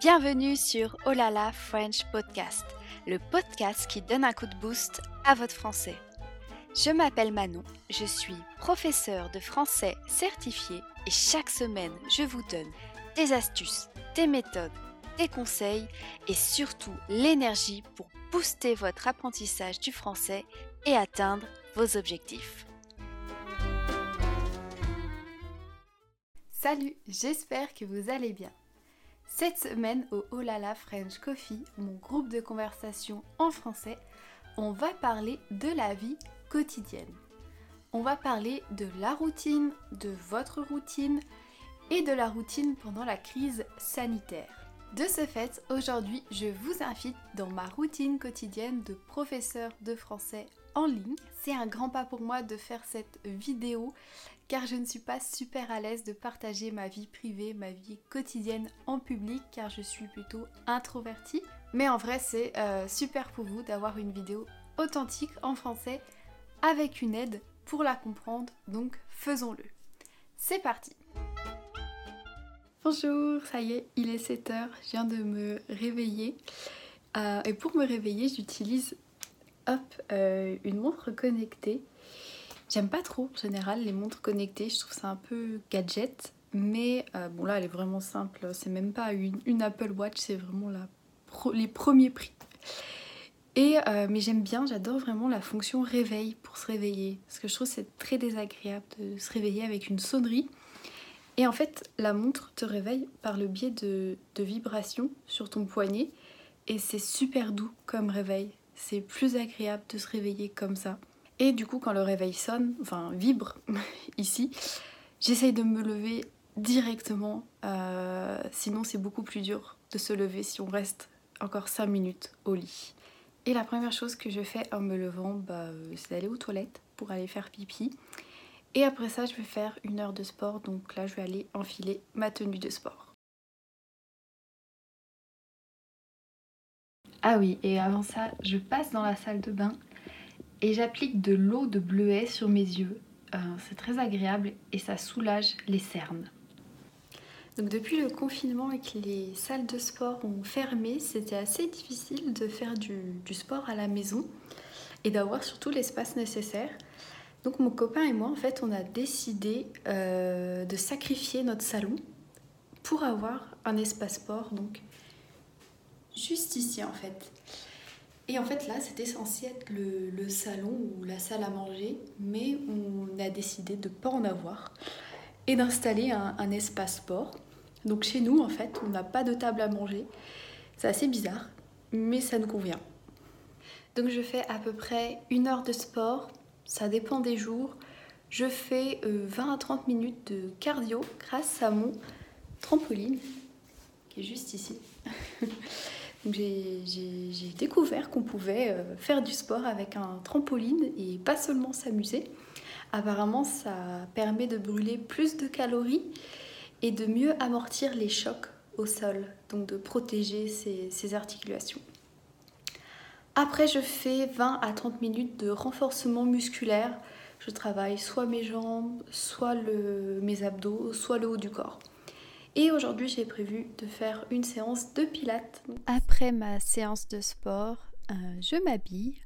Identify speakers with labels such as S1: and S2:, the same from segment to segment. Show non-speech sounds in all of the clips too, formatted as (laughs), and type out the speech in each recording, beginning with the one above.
S1: Bienvenue sur Olala French Podcast, le podcast qui donne un coup de boost à votre français. Je m'appelle Manon, je suis professeure de français certifiée et chaque semaine je vous donne des astuces, des méthodes, des conseils et surtout l'énergie pour booster votre apprentissage du français et atteindre vos objectifs. Salut, j'espère que vous allez bien. Cette semaine au Olala French Coffee, mon groupe de conversation en français, on va parler de la vie quotidienne. On va parler de la routine, de votre routine et de la routine pendant la crise sanitaire. De ce fait, aujourd'hui, je vous invite dans ma routine quotidienne de professeur de français en ligne. C'est un grand pas pour moi de faire cette vidéo car je ne suis pas super à l'aise de partager ma vie privée, ma vie quotidienne en public car je suis plutôt introvertie. Mais en vrai, c'est euh, super pour vous d'avoir une vidéo authentique en français avec une aide pour la comprendre, donc faisons-le. C'est parti Bonjour, ça y est, il est 7h, je viens de me réveiller. Euh, et pour me réveiller, j'utilise euh, une montre connectée. J'aime pas trop en général les montres connectées, je trouve ça un peu gadget. Mais euh, bon là elle est vraiment simple, c'est même pas une, Apple Watch, c'est vraiment les premiers prix. Et, mais j'aime bien, j'adore vraiment la fonction réveil pour se réveiller. Parce que je trouve c'est très désagréable de se réveiller avec une sonnerie. Et en fait, la montre te réveille par le biais de, vibrations sur ton poignet. Et c'est super doux comme réveil. C'est plus agréable de se réveiller comme ça. Et du coup, quand le réveil sonne, enfin vibre (laughs) ici, j'essaye de me lever directement. Euh, sinon, c'est beaucoup plus dur de se lever si on reste encore 5 minutes au lit. Et la première chose que je fais en me levant, bah, c'est d'aller aux toilettes pour aller faire pipi. Et après ça, je vais faire une heure de sport. Donc là, je vais aller enfiler ma tenue de sport. Ah oui, et avant ça, je passe dans la salle de bain et j'applique de l'eau de bleuet sur mes yeux. Euh, c'est très agréable et ça soulage les cernes. Donc depuis le confinement et que les salles de sport ont fermé, c'était assez difficile de faire du, du sport à la maison et d'avoir surtout l'espace nécessaire. Donc mon copain et moi, en fait, on a décidé euh, de sacrifier notre salon pour avoir un espace sport, donc juste ici en fait. Et en fait là, c'était censé être le, salon ou la salle à manger, mais on a décidé de ne pas en avoir et d'installer un, un espace sport. Donc chez nous, en fait, on n'a pas de table à manger. C'est assez bizarre, mais ça nous convient. Donc je fais à peu près une heure de sport ça dépend des jours. Je fais 20 euh, à 30 minutes de cardio grâce à mon trampoline qui est juste ici. (laughs) j'ai découvert qu'on pouvait euh, faire du sport avec un trampoline et pas seulement s'amuser. Apparemment, ça permet de brûler plus de calories et de mieux amortir les chocs au sol, donc de protéger ses articulations. Après, je fais 20 à 30 minutes de renforcement musculaire. Je travaille soit mes jambes, soit mes abdos, soit le haut du corps. Et aujourd'hui, j'ai prévu de faire une séance de pilates. Après ma séance de sport, euh, je m'habille.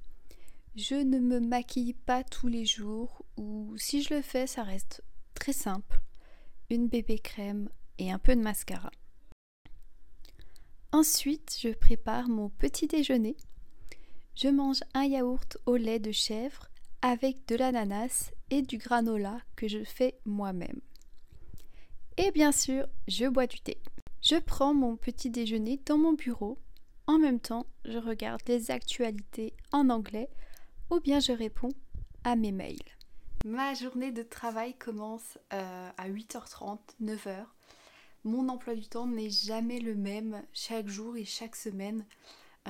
S1: Je ne me maquille pas tous les jours ou si je le fais, ça reste très simple. Une bébé crème et un peu de mascara. Ensuite, je prépare mon petit déjeuner je mange un yaourt au lait de chèvre avec de l'ananas et du granola que je fais moi-même. Et bien sûr, je bois du thé. Je prends mon petit déjeuner dans mon bureau. En même temps, je regarde les actualités en anglais ou bien je réponds à mes mails. Ma journée de travail commence euh, à 8h30, 9h. Mon emploi du temps n'est jamais le même chaque jour et chaque semaine.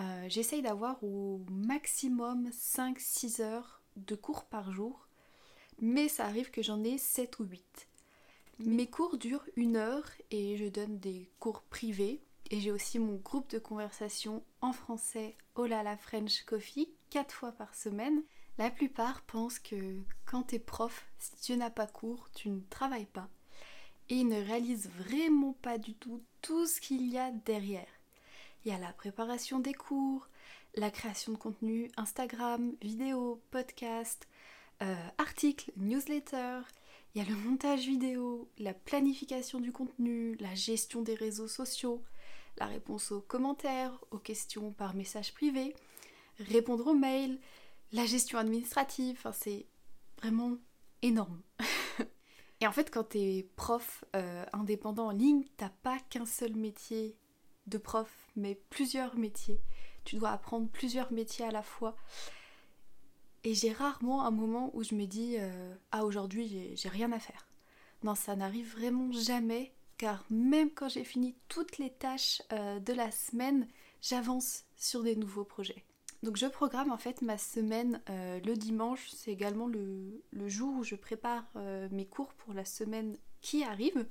S1: Euh, j'essaye d'avoir au maximum 5-6 heures de cours par jour, mais ça arrive que j'en ai 7 ou 8. Mes cours durent une heure et je donne des cours privés. Et j'ai aussi mon groupe de conversation en français Olala French Coffee 4 fois par semaine. La plupart pensent que quand t'es prof, si tu n'as pas cours, tu ne travailles pas. et ils ne réalisent vraiment pas du tout tout ce qu'il y a derrière. Il y a la préparation des cours, la création de contenu Instagram, vidéo, podcast, euh, articles, newsletter, il y a le montage vidéo, la planification du contenu, la gestion des réseaux sociaux, la réponse aux commentaires, aux questions par message privé, répondre aux mails, la gestion administrative, enfin c'est vraiment énorme. (laughs) Et en fait, quand tu es prof euh, indépendant en ligne, t'as pas qu'un seul métier de prof, mais plusieurs métiers. Tu dois apprendre plusieurs métiers à la fois. Et j'ai rarement un moment où je me dis euh, Ah, aujourd'hui, j'ai rien à faire. Non, ça n'arrive vraiment jamais, car même quand j'ai fini toutes les tâches euh, de la semaine, j'avance sur des nouveaux projets. Donc je programme en fait ma semaine euh, le dimanche, c'est également le, jour où je prépare mes cours pour la semaine qui arrive.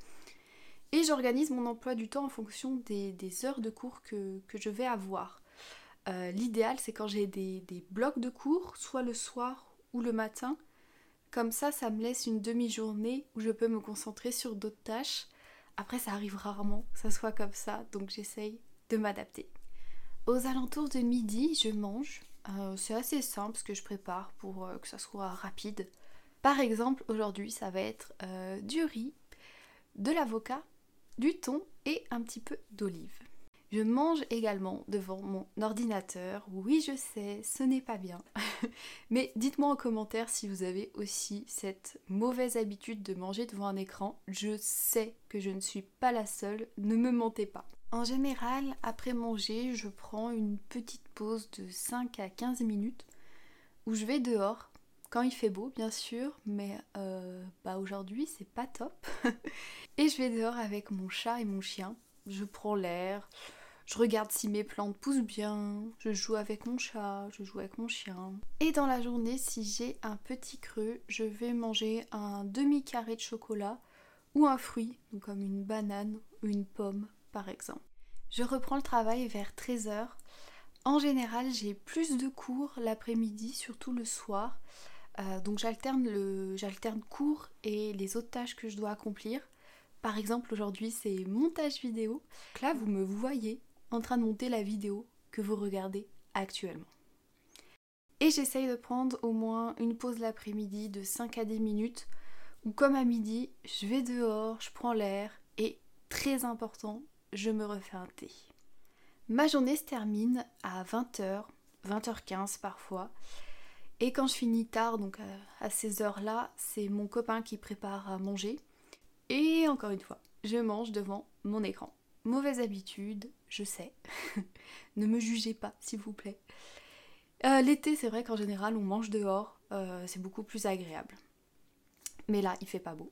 S1: Et j'organise mon emploi du temps en fonction des, heures de cours que, je vais avoir. Euh, l'idéal c'est quand j'ai des, blocs de cours, soit le soir ou le matin. Comme ça, ça me laisse une demi-journée où je peux me concentrer sur d'autres tâches. Après, ça arrive rarement que ça soit comme ça, donc j'essaye de m'adapter. Aux alentours de midi, je mange. Euh, c'est assez simple ce que je prépare pour euh, que ça soit rapide. Par exemple, aujourd'hui, ça va être du riz, de l'avocat, du thon et un petit peu d'olive. Je mange également devant mon ordinateur. Oui, je sais, ce n'est pas bien. (laughs) Mais dites-moi en commentaire si vous avez aussi cette mauvaise habitude de manger devant un écran. Je sais que je ne suis pas la seule, ne me mentez pas. En général, après manger, je prends une petite pause de 5 à 15 minutes où je vais dehors, quand il fait beau bien sûr, mais euh, bah aujourd'hui c'est pas top. (laughs) et je vais dehors avec mon chat et mon chien. Je prends l'air, je regarde si mes plantes poussent bien, je joue avec mon chat, je joue avec mon chien. Et dans la journée, si j'ai un petit creux, je vais manger un demi-carré de chocolat ou un fruit, comme une banane ou une pomme par exemple. Je reprends le travail vers 13h. En général, j'ai plus de cours l'après-midi, surtout le soir. Euh, donc j'alterne le j'alterne cours et les autres tâches que je dois accomplir. Par exemple, aujourd'hui, c'est montage vidéo. là, vous me voyez en train de monter la vidéo que vous regardez actuellement. Et j'essaye de prendre au moins une pause l'après-midi de 5 à 10 minutes où comme à midi, je vais dehors, je prends l'air et très important, je me refais un thé. Ma journée se termine à 20h, 20h15 parfois. Et quand je finis tard, donc à ces heures-là, c'est mon copain qui prépare à manger. Et encore une fois, je mange devant mon écran. Mauvaise habitude, je sais. (laughs) ne me jugez pas, s'il vous plaît. Euh, l'été, c'est vrai qu'en général, on mange dehors. Euh, c'est beaucoup plus agréable. Mais là, il fait pas beau.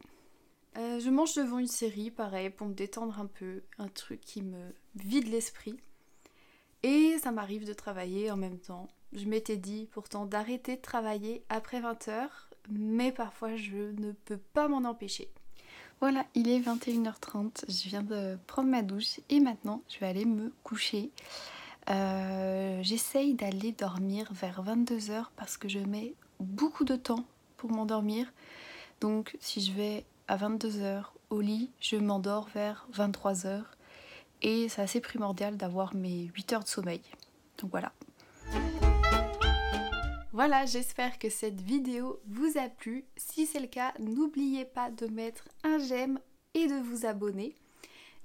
S1: Euh, je mange devant une série, pareil, pour me détendre un peu, un truc qui me vide l'esprit. Et ça m'arrive de travailler en même temps. Je m'étais dit pourtant d'arrêter de travailler après 20h, mais parfois je ne peux pas m'en empêcher. Voilà, il est 21h30, je viens de prendre ma douche et maintenant je vais aller me coucher. Euh, j'essaye d'aller dormir vers 22h parce que je mets beaucoup de temps pour m'endormir. Donc si je vais à 22h au lit, je m'endors vers 23h et c'est assez primordial d'avoir mes 8 heures de sommeil. Donc voilà. Voilà, j'espère que cette vidéo vous a plu. Si c'est le cas, n'oubliez pas de mettre un j'aime et de vous abonner.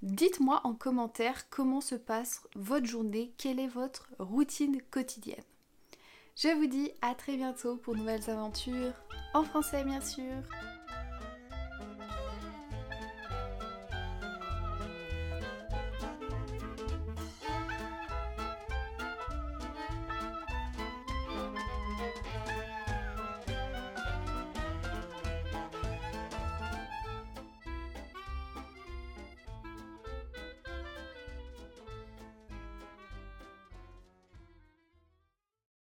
S1: Dites-moi en commentaire comment se passe votre journée, quelle est votre routine quotidienne. Je vous dis à très bientôt pour nouvelles aventures, en français bien sûr.